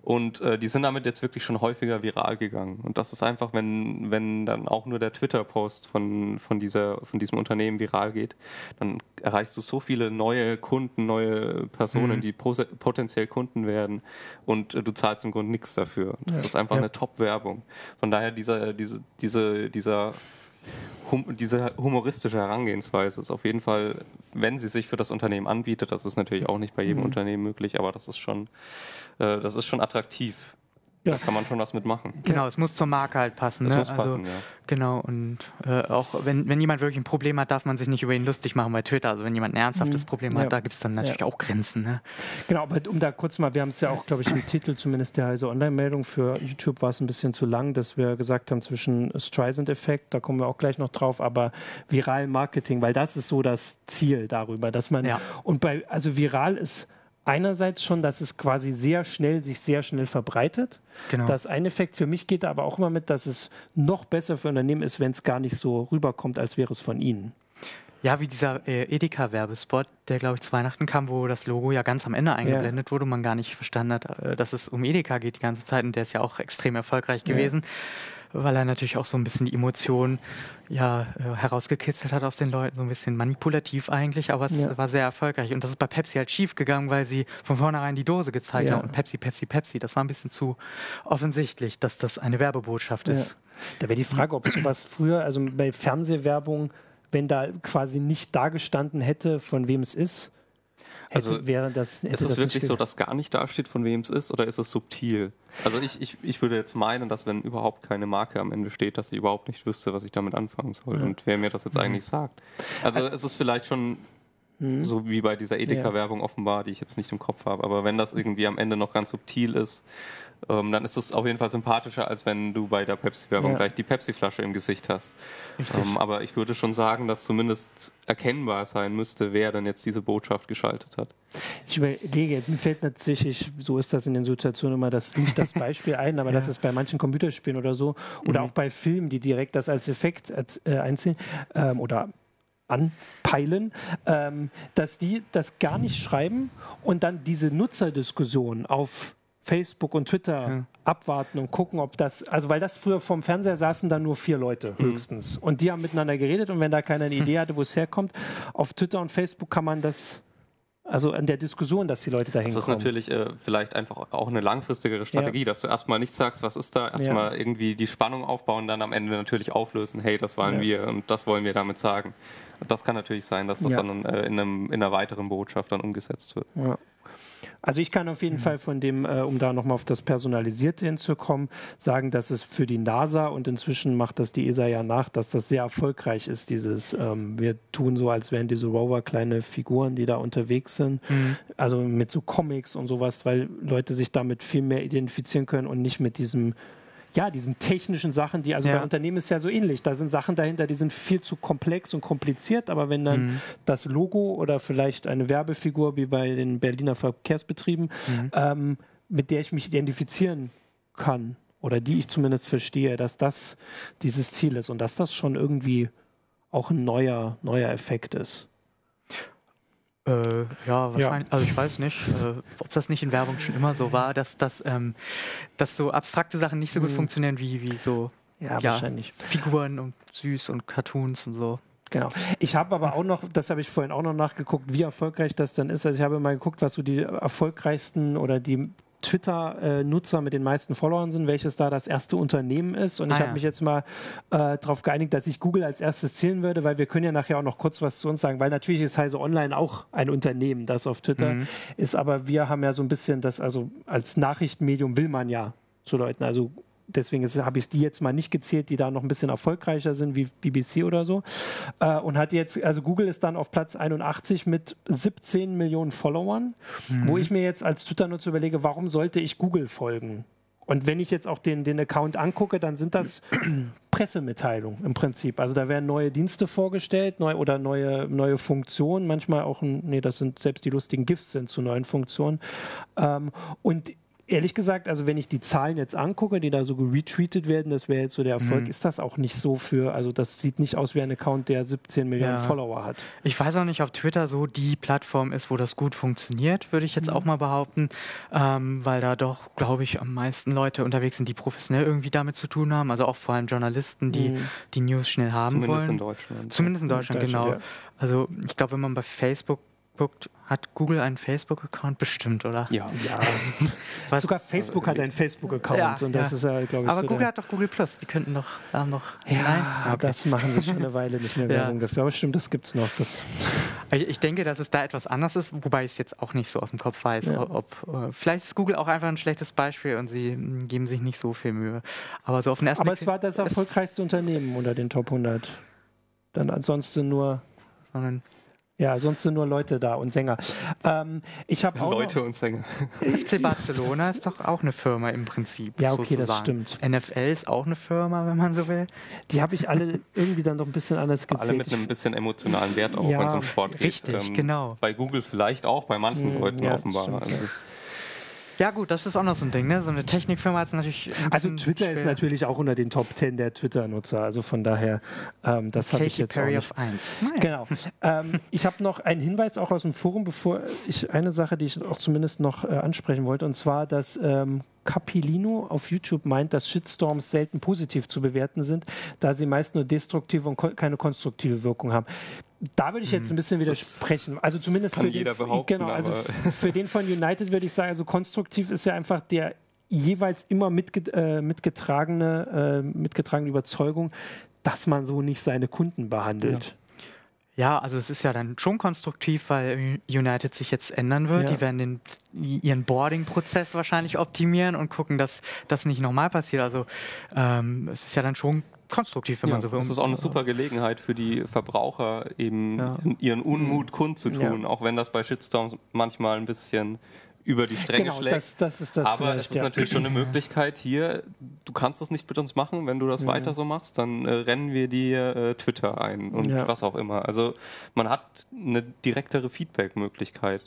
Und äh, die sind damit jetzt wirklich schon häufiger viral gegangen. Und das ist einfach, wenn, wenn dann auch nur der Twitter-Post von, von, dieser, von diesem Unternehmen viral geht, dann erreichst du so viele neue Kunden, neue Personen, mhm. die potenziell Kunden werden und äh, du zahlst im Grunde nichts dafür. Das ja. ist einfach ja. eine Top-Werbung. Von daher dieser, diese, diese, dieser hum, diese humoristische Herangehensweise ist auf jeden Fall, wenn sie sich für das Unternehmen anbietet, das ist natürlich auch nicht bei jedem mhm. Unternehmen möglich, aber das ist schon, äh, das ist schon attraktiv. Ja. Da kann man schon was mitmachen. Genau, es muss zur Marke halt passen. Es ne? muss also, passen, ja. Genau, und äh, auch wenn, wenn jemand wirklich ein Problem hat, darf man sich nicht über ihn lustig machen bei Twitter. Also wenn jemand ein ernsthaftes mhm. Problem hat, ja. da gibt es dann natürlich ja. auch Grenzen. Ne? Genau, aber um da kurz mal, wir haben es ja auch, glaube ich, im Titel zumindest der Heise Online-Meldung für YouTube war es ein bisschen zu lang, dass wir gesagt haben zwischen Streisand-Effekt, da kommen wir auch gleich noch drauf, aber viral Marketing, weil das ist so das Ziel darüber, dass man, und bei, also viral ist einerseits schon, dass es quasi sehr schnell sich sehr schnell verbreitet. Genau. Das ein Effekt. Für mich geht aber auch immer mit, dass es noch besser für Unternehmen ist, wenn es gar nicht so rüberkommt, als wäre es von ihnen. Ja, wie dieser äh, Edeka-Werbespot, der, glaube ich, zu Weihnachten kam, wo das Logo ja ganz am Ende eingeblendet ja. wurde und man gar nicht verstanden hat, äh, dass es um Edeka geht die ganze Zeit. Und der ist ja auch extrem erfolgreich gewesen. Ja weil er natürlich auch so ein bisschen die Emotionen ja, äh, herausgekitzelt hat aus den Leuten, so ein bisschen manipulativ eigentlich, aber es ja. war sehr erfolgreich. Und das ist bei Pepsi halt schief gegangen, weil sie von vornherein die Dose gezeigt ja. haben und Pepsi, Pepsi, Pepsi. Das war ein bisschen zu offensichtlich, dass das eine Werbebotschaft ist. Ja. Da wäre die Frage, ob sowas früher, also bei Fernsehwerbung, wenn da quasi nicht dargestanden hätte, von wem es ist, also wäre das, ist es wirklich so, dass gar nicht dasteht, von wem es ist, oder ist es subtil? Also ich, ich, ich würde jetzt meinen, dass wenn überhaupt keine Marke am Ende steht, dass ich überhaupt nicht wüsste, was ich damit anfangen soll ja. und wer mir das jetzt mhm. eigentlich sagt. Also es ist vielleicht schon Mhm. So wie bei dieser Edeka-Werbung offenbar, die ich jetzt nicht im Kopf habe. Aber wenn das irgendwie am Ende noch ganz subtil ist, ähm, dann ist es auf jeden Fall sympathischer, als wenn du bei der Pepsi-Werbung ja. gleich die Pepsi-Flasche im Gesicht hast. Ähm, aber ich würde schon sagen, dass zumindest erkennbar sein müsste, wer dann jetzt diese Botschaft geschaltet hat. Ich überlege, mir fällt natürlich, so ist das in den Situationen immer, das nicht das Beispiel ein, aber [LAUGHS] ja. das ist bei manchen Computerspielen oder so, oder mhm. auch bei Filmen, die direkt das als Effekt als, äh, einziehen ähm, oder anpeilen, ähm, dass die das gar nicht schreiben und dann diese Nutzerdiskussion auf Facebook und Twitter ja. abwarten und gucken, ob das, also weil das früher vom Fernseher saßen dann nur vier Leute mhm. höchstens und die haben miteinander geredet und wenn da keiner eine Idee hatte, wo es herkommt, auf Twitter und Facebook kann man das also an der Diskussion, dass die Leute dahin Das ist natürlich äh, vielleicht einfach auch eine langfristigere Strategie, ja. dass du erstmal nicht sagst, was ist da, erstmal ja. irgendwie die Spannung aufbauen, dann am Ende natürlich auflösen, hey, das waren ja. wir und das wollen wir damit sagen. Das kann natürlich sein, dass das dann äh, in, einem, in einer weiteren Botschaft dann umgesetzt wird. Also ich kann auf jeden mhm. Fall von dem, äh, um da nochmal auf das Personalisierte hinzukommen, sagen, dass es für die NASA und inzwischen macht das die ESA ja nach, dass das sehr erfolgreich ist, dieses, ähm, wir tun so, als wären diese Rover kleine Figuren, die da unterwegs sind. Mhm. Also mit so Comics und sowas, weil Leute sich damit viel mehr identifizieren können und nicht mit diesem ja, diesen technischen Sachen, die, also ja. bei Unternehmen ist ja so ähnlich. Da sind Sachen dahinter, die sind viel zu komplex und kompliziert, aber wenn dann mhm. das Logo oder vielleicht eine Werbefigur wie bei den Berliner Verkehrsbetrieben, mhm. ähm, mit der ich mich identifizieren kann oder die ich zumindest verstehe, dass das dieses Ziel ist und dass das schon irgendwie auch ein neuer, neuer Effekt ist. Äh, ja, wahrscheinlich. Ja. Also ich weiß nicht, äh, ob das nicht in Werbung schon immer so war, dass, dass, ähm, dass so abstrakte Sachen nicht so gut mhm. funktionieren wie, wie so ja, ja, wahrscheinlich. Figuren und süß und Cartoons und so. Genau. Ich habe aber auch noch, das habe ich vorhin auch noch nachgeguckt, wie erfolgreich das dann ist. Also ich habe mal geguckt, was so die erfolgreichsten oder die Twitter-Nutzer mit den meisten Followern sind, welches da das erste Unternehmen ist. Und ah, ich habe ja. mich jetzt mal äh, darauf geeinigt, dass ich Google als erstes zählen würde, weil wir können ja nachher auch noch kurz was zu uns sagen, weil natürlich ist Heise Online auch ein Unternehmen, das auf Twitter mhm. ist, aber wir haben ja so ein bisschen das, also als Nachrichtenmedium will man ja zu Leuten, also deswegen habe ich die jetzt mal nicht gezählt, die da noch ein bisschen erfolgreicher sind wie BBC oder so. Äh, und hat jetzt, also Google ist dann auf Platz 81 mit 17 Millionen Followern, mhm. wo ich mir jetzt als Twitter-Nutzer überlege, warum sollte ich Google folgen? Und wenn ich jetzt auch den, den Account angucke, dann sind das [CLEARS THROAT] Pressemitteilungen im Prinzip. Also da werden neue Dienste vorgestellt neu, oder neue, neue Funktionen. Manchmal auch, nee, das sind selbst die lustigen GIFs sind zu neuen Funktionen. Ähm, und ehrlich gesagt, also wenn ich die Zahlen jetzt angucke, die da so retweetet werden, das wäre jetzt so der Erfolg, mhm. ist das auch nicht so für, also das sieht nicht aus wie ein Account, der 17 Millionen ja. Follower hat. Ich weiß auch nicht, ob Twitter so die Plattform ist, wo das gut funktioniert, würde ich jetzt mhm. auch mal behaupten, ähm, weil da doch, glaube ich, am meisten Leute unterwegs sind, die professionell irgendwie damit zu tun haben, also auch vor allem Journalisten, die mhm. die News schnell haben Zumindest wollen. Zumindest in Deutschland. Zumindest in Deutschland, in Deutschland genau. Ja. Also ich glaube, wenn man bei Facebook guckt, hat Google einen Facebook-Account bestimmt, oder? Ja. ja. [LAUGHS] Sogar Facebook hat einen Facebook-Account ja, und das ja. ist ja, glaube ich. Aber so Google hat doch Google Plus, die könnten doch da noch. Ja, Nein? Okay. das machen sie schon eine Weile nicht mehr [LAUGHS] Werbung dafür. Aber stimmt, das gibt es noch. Das ich, ich, denke, dass es da etwas anders ist, wobei ich es jetzt auch nicht so aus dem Kopf weiß. Ob, äh, vielleicht ist Google auch einfach ein schlechtes Beispiel und sie hm, geben sich nicht so viel Mühe. Aber so auf den ersten Aber Blick es war das erfolgreichste Unternehmen unter den Top 100. Dann ansonsten nur. Sondern ja, sonst sind nur Leute da und Sänger. Ähm, ich habe Leute und Sänger. FC Barcelona ist doch auch eine Firma im Prinzip. Ja, okay, sozusagen. das stimmt. NFL ist auch eine Firma, wenn man so will. Die habe ich alle irgendwie dann doch ein bisschen anders gezählt. Alle mit einem bisschen emotionalen Wert auch, ja, wenn es um Sport geht. Richtig, ähm, genau. Bei Google vielleicht auch, bei manchen hm, Leuten ja, offenbar. Ja gut, das ist auch noch so ein Ding, ne? So eine Technikfirma hat es natürlich. Also Twitter schwer. ist natürlich auch unter den Top 10 der Twitter-Nutzer. Also von daher, ähm, das habe ich jetzt Perry auch nicht. Of 1. Genau. ähm, ich habe noch einen Hinweis auch aus dem Forum, bevor ich eine Sache, die ich auch zumindest noch äh, ansprechen wollte, und zwar, dass ähm, Capilino auf YouTube meint, dass Shitstorms selten positiv zu bewerten sind, da sie meist nur destruktive und ko keine konstruktive Wirkung haben. Da würde ich jetzt ein bisschen hm, widersprechen. Also zumindest für den, genau, also [LAUGHS] für den von United würde ich sagen, also konstruktiv ist ja einfach der jeweils immer mitget äh, mitgetragene, äh, mitgetragene Überzeugung, dass man so nicht seine Kunden behandelt. Ja. Ja, also es ist ja dann schon konstruktiv, weil United sich jetzt ändern wird. Ja. Die werden den, ihren Boarding-Prozess wahrscheinlich optimieren und gucken, dass das nicht nochmal passiert. Also ähm, es ist ja dann schon konstruktiv, wenn ja, man so will. Das ist auch eine super Gelegenheit für die Verbraucher, eben ja. ihren Unmut kundzutun, ja. auch wenn das bei Shitstorms manchmal ein bisschen über die Stränge genau, schlägt. Das, das ist das Aber es ist ja. natürlich schon eine Möglichkeit hier, du kannst das nicht mit uns machen, wenn du das ja. weiter so machst, dann äh, rennen wir dir äh, Twitter ein und ja. was auch immer. Also man hat eine direktere Feedback-Möglichkeit.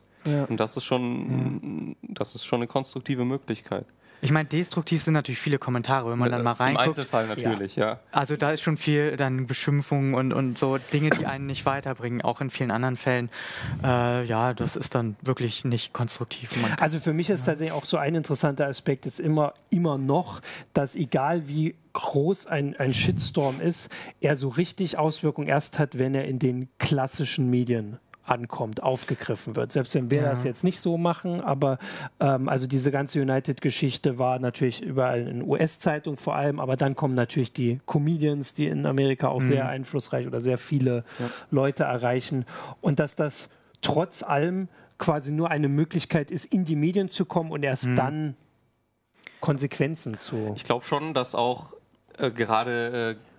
Und das ist schon, das ist schon eine konstruktive Möglichkeit. Ich meine, destruktiv sind natürlich viele Kommentare, wenn man dann mal reinguckt. Im Einzelfall natürlich, ja. ja. Also da ist schon viel dann Beschimpfungen und, und so Dinge, die einen nicht weiterbringen, auch in vielen anderen Fällen. Äh, ja, das ist dann wirklich nicht konstruktiv. also für mich ist ja. tatsächlich auch so ein interessanter Aspekt, ist immer, immer noch, dass egal wie groß ein, ein Shitstorm ist, er so richtig Auswirkungen erst hat, wenn er in den klassischen Medien ankommt, aufgegriffen wird. Selbst wenn wir ja. das jetzt nicht so machen, aber ähm, also diese ganze United-Geschichte war natürlich überall in US-Zeitungen vor allem, aber dann kommen natürlich die Comedians, die in Amerika auch mhm. sehr einflussreich oder sehr viele ja. Leute erreichen und dass das trotz allem quasi nur eine Möglichkeit ist, in die Medien zu kommen und erst mhm. dann Konsequenzen zu. Ich glaube schon, dass auch äh, gerade äh,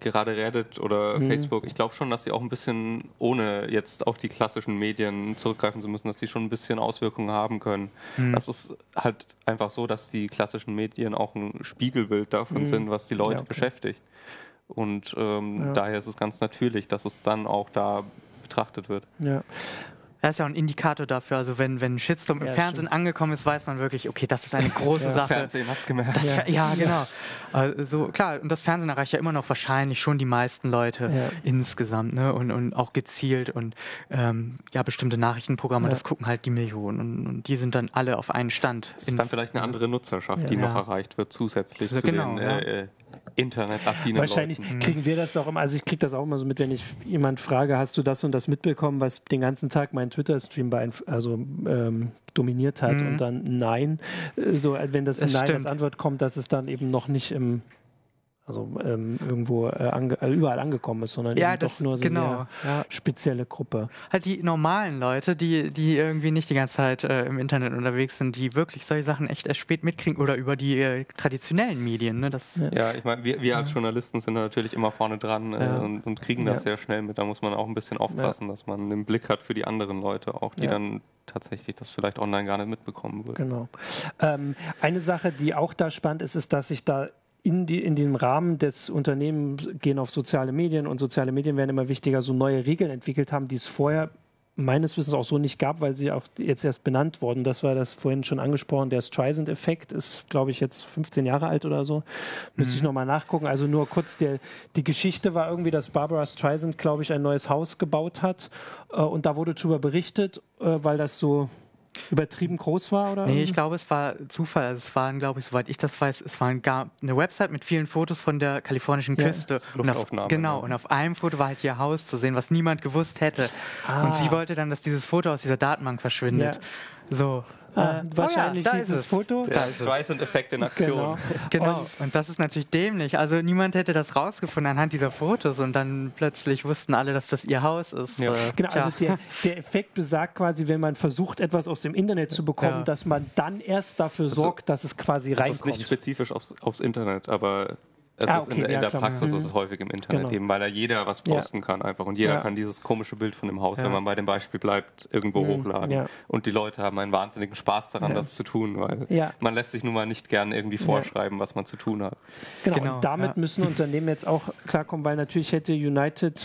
gerade Reddit oder mhm. Facebook, ich glaube schon, dass sie auch ein bisschen, ohne jetzt auf die klassischen Medien zurückgreifen zu müssen, dass sie schon ein bisschen Auswirkungen haben können. Mhm. Das ist halt einfach so, dass die klassischen Medien auch ein Spiegelbild davon mhm. sind, was die Leute ja, okay. beschäftigt. Und ähm, ja. daher ist es ganz natürlich, dass es dann auch da betrachtet wird. Ja. Das ist ja auch ein Indikator dafür. Also wenn, wenn Shitstorm ja, im Fernsehen stimmt. angekommen ist, weiß man wirklich, okay, das ist eine große ja, Sache. Das Fernsehen hat es gemerkt. Das, ja. ja. genau. Also klar, und das Fernsehen erreicht ja immer noch wahrscheinlich schon die meisten Leute insgesamt, ne? Und, und auch gezielt und ähm, ja, bestimmte Nachrichtenprogramme, das gucken halt die Millionen und, und, die sind dann alle auf einen Stand. Das ist dann vielleicht eine andere Nutzerschaft, die noch erreicht wird, zusätzlich zu, genau, den äh, Internetaffinen Wahrscheinlich Leuten. kriegen wir das auch immer, also ich kriege das auch immer so mit, wenn ich jemand frage, hast du das und das mitbekommen, was den ganzen Tag mein Twitter-Stream also, ähm, dominiert hat mhm. und dann nein. Äh, so, wenn das, das Nein stimmt. als Antwort kommt, dass es dann eben noch nicht im also ähm, irgendwo äh, ange äh, überall angekommen ist, sondern ja, doch nur so genau, sehr ja. spezielle Gruppe. Halt die normalen Leute, die, die irgendwie nicht die ganze Zeit äh, im Internet unterwegs sind, die wirklich solche Sachen echt erst spät mitkriegen oder über die äh, traditionellen Medien. Ne? Das, ja. ja ich meine, wir, wir als Journalisten sind natürlich immer vorne dran äh, und, und, kriegen das sehr schnell mit. Da muss man auch ein bisschen aufpassen, dass man einen Blick hat für die anderen Leute, auch die dann tatsächlich das vielleicht online gar nicht mitbekommen würden. Genau. Ähm, eine Sache, die auch da spannend ist, ist, dass sich da in, die, in dem Rahmen des Unternehmens gehen auf soziale Medien und soziale Medien werden immer wichtiger, so neue Regeln entwickelt haben, die es vorher meines Wissens auch so nicht gab, weil sie auch jetzt erst benannt wurden. Das war das vorhin schon angesprochen. Der Streisand-Effekt ist, glaube ich, jetzt 15 Jahre alt oder so. Müsste mhm. ich nochmal nachgucken. Also nur kurz, der, die Geschichte war irgendwie, dass Barbara Streisand, glaube ich, ein neues Haus gebaut hat. Äh, und da wurde darüber berichtet, äh, weil das so übertrieben groß war? Oder? Nee, ich glaube, es war Zufall. Also es waren, glaube ich, soweit ich das weiß, es war eine Website mit vielen Fotos von der kalifornischen Küste. Ja, und auf, genau, und auf einem Foto war halt ihr Haus zu sehen, was niemand gewusst hätte. Ah. Und sie wollte dann, dass dieses Foto aus dieser Datenbank verschwindet. Ja. So. Ah, äh, wahrscheinlich oh ja, dieses Foto. Der Streisand-Effekt in Aktion. Genau. genau. Und, und, das ist natürlich dämlich. Also niemand hätte das rausgefunden anhand dieser Fotos und dann plötzlich wussten alle, dass das ihr Haus ist. Ja. Äh, genau, also der, der, Effekt besagt quasi, wenn man versucht, etwas aus dem Internet zu bekommen, ja. dass man dann erst dafür also, sorgt, dass es quasi reinkommt. Das ist nicht spezifisch aufs, aufs Internet, aber es ah, okay, in, in ja, der klar, Praxis ja. ist es häufig im Internet genau. eben, weil da jeder was posten ja. kann einfach und jeder kann dieses komische Bild von dem Haus, wenn man bei dem Beispiel bleibt, irgendwo mhm. hochladen. Und die Leute haben einen wahnsinnigen Spaß daran, das zu tun, weil man lässt sich nun mal nicht gern irgendwie vorschreiben, was man zu tun hat. Genau, genau. und damit müssen Unternehmen jetzt auch klarkommen, weil natürlich hätte United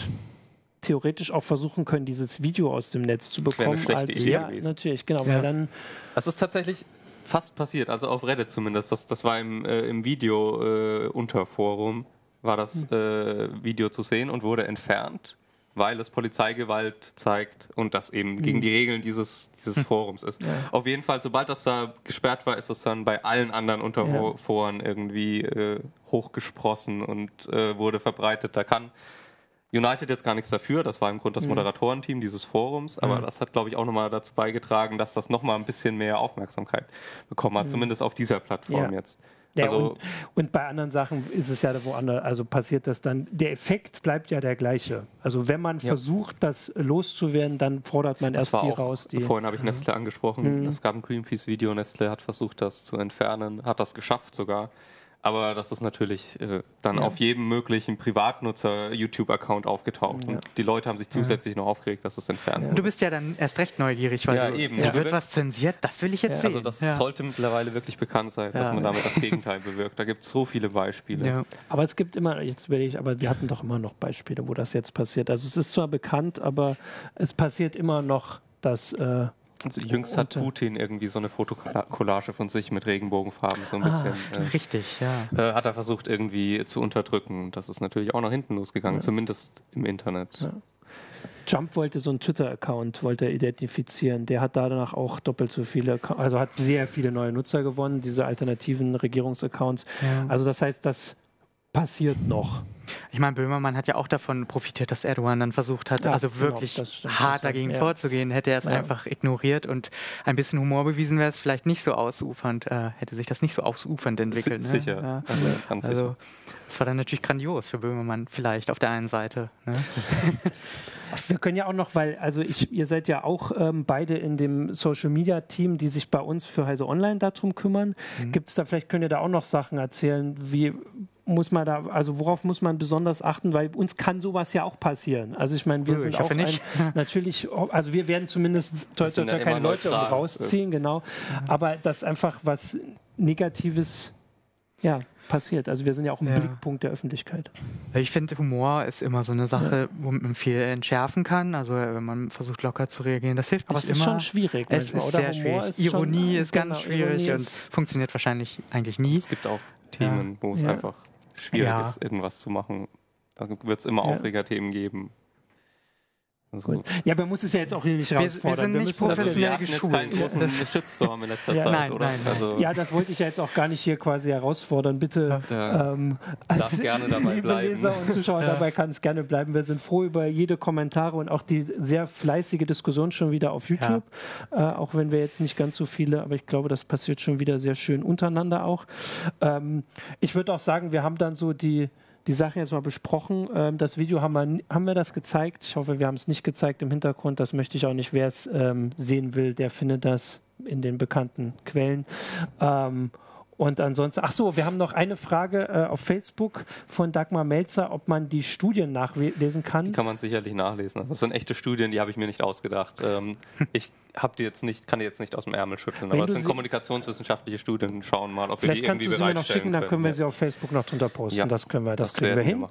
theoretisch auch versuchen können, dieses Video aus dem Netz zu bekommen. Das wäre eine schlechte als, Idee ja, gewesen. natürlich, genau, weil dann das ist tatsächlich fast passiert, also auf Reddit zumindest. Das, das war im, äh, im Video-Unterforum, äh, war das hm. äh, Video zu sehen und wurde entfernt, weil es Polizeigewalt zeigt und das eben mhm. gegen die Regeln dieses, dieses hm. Forums ist. Ja. Auf jeden Fall, sobald das da gesperrt war, ist es dann bei allen anderen Unterforen ja. irgendwie äh, hochgesprossen und äh, wurde verbreitet. Da kann United jetzt gar nichts dafür, das war im Grunde das mhm. Moderatorenteam dieses Forums, aber mhm. das hat, glaube ich, auch nochmal dazu beigetragen, dass das nochmal ein bisschen mehr Aufmerksamkeit bekommen hat, mhm. zumindest auf dieser Plattform ja. jetzt. Ja, also, und, und, bei anderen Sachen ist es ja woanders, also passiert das dann, der Effekt bleibt ja der gleiche. Also wenn man ja. versucht, das loszuwerden, dann fordert man erst die auch, raus. Die, vorhin habe ich. Nestle angesprochen, es gab ein Greenpeace-Video, Nestle hat versucht, das zu entfernen, hat das geschafft sogar. Aber das ist natürlich äh, dann ja. auf jedem möglichen Privatnutzer-YouTube-Account aufgetaucht. Ja. Und die Leute haben sich zusätzlich noch aufgeregt, dass es entfernt wurde. Du bist ja dann erst recht neugierig, weil ja, du, eben. da wird was zensiert, das will ich jetzt sehen. Also das sollte mittlerweile wirklich bekannt sein, dass man damit das Gegenteil bewirkt. Da gibt es so viele Beispiele. Aber es gibt immer, jetzt will ich, aber wir hatten doch immer noch Beispiele, wo das jetzt passiert. Also es ist zwar bekannt, aber es passiert immer noch, dass äh, also jüngst hat Putin irgendwie so eine Fotokollage von sich mit Regenbogenfarben so ein ah, bisschen. Äh, richtig, ja. Äh, hat er versucht irgendwie zu unterdrücken. Das ist natürlich auch nach hinten losgegangen, ja. zumindest im Internet. Ja. Trump wollte so einen Twitter-Account wollte identifizieren. Der hat danach auch doppelt so viele, also hat sehr viele neue Nutzer gewonnen, diese alternativen Regierungsaccounts. Ja. Also das heißt, das passiert noch. Ich meine, Böhmermann hat ja auch davon profitiert, dass Erdogan dann versucht hat, ja, also genau, wirklich genau, stimmt, hart dagegen ja. vorzugehen. Hätte er es ja. einfach ignoriert und ein bisschen Humor bewiesen, wäre es vielleicht nicht so ausufernd, äh, hätte sich das nicht so ausufernd entwickelt. S ne? Sicher. Ja. Also, also, das war dann natürlich grandios für Böhmermann, vielleicht auf der einen Seite. Ne? [LAUGHS] Wir können ja auch noch, weil, also ich, ihr seid ja auch ähm, beide in dem Social Media Team, die sich bei uns für Heise Online darum kümmern. Mhm. Gibt es da, vielleicht könnt ihr da auch noch Sachen erzählen, wie muss man da, also worauf muss man besonders achten, weil uns kann sowas ja auch passieren. Also ich meine, wir oh, sind auch ein, natürlich, [LAUGHS] [LAUGHS] natürlich, also wir werden zumindest toi, toi, toi, keine Leute rausziehen, genau. Aber das einfach was Negatives, ja, passiert. Also wir sind ja auch ein ja. Blickpunkt der Öffentlichkeit. Ich finde, Humor ist immer so eine Sache, ja. wo man viel entschärfen kann. Also wenn man versucht locker zu reagieren, das hilft Aber nicht es ist schon schwierig. Es ist sehr schwierig. Ist Ironie schon, ist ganz genau, schwierig Ironie und funktioniert wahrscheinlich eigentlich nie. Es gibt auch Themen, ja. wo es einfach schwierig ja. ist, irgendwas zu machen. Da wird es immer ja. Aufregerthemen geben. Also ja, man muss es ja jetzt auch hier nicht rausfordern. Wir, wir sind nicht wir professionell also, wir geschult. jetzt keinen großen [LAUGHS] Shitstorm in letzter ja, Zeit, nein, oder? Nein, nein. Also ja, das wollte ich ja jetzt auch gar nicht hier quasi herausfordern. Bitte, ja, ähm, darf [LAUGHS] gerne dabei liebe bleiben. Leser und Zuschauer, ja. dabei kann es gerne bleiben. Wir sind froh über jede Kommentare und auch die sehr fleißige Diskussion schon wieder auf YouTube. Ja. Äh, auch wenn wir jetzt nicht ganz so viele, aber ich glaube, das passiert schon wieder sehr schön untereinander auch. Ähm, ich würde auch sagen, wir haben dann so die die Sache jetzt mal besprochen. Ähm, das Video haben wir, haben wir das gezeigt. Ich hoffe, wir haben es nicht gezeigt im Hintergrund. Das möchte ich auch nicht. Wer es ähm, sehen will, der findet das in den bekannten Quellen. Ähm, und ansonsten, ach so, wir haben noch eine Frage äh, auf Facebook von Dagmar Melzer, ob man die Studien nachlesen kann. Die kann man sicherlich nachlesen. Das sind echte Studien, die habe ich mir nicht ausgedacht. Ähm, ich habe die jetzt nicht, kann die jetzt nicht aus dem Ärmel schütteln, Wenn aber es sind kommunikationswissenschaftliche Studien. Schauen mal, ob wir die irgendwie kannst du sie mir noch schicken, dann können wir sie auf Facebook noch drunter posten. Ja, das können wir, das, das kriegen wir hin.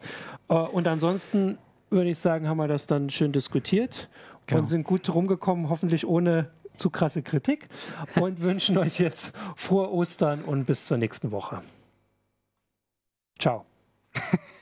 Uh, und ansonsten würde ich sagen, haben wir das dann schön diskutiert genau. und sind gut rumgekommen, hoffentlich ohne zu krasse Kritik [LAUGHS] und wünschen euch jetzt frohe Ostern und bis zur nächsten Woche. Ciao. [LAUGHS]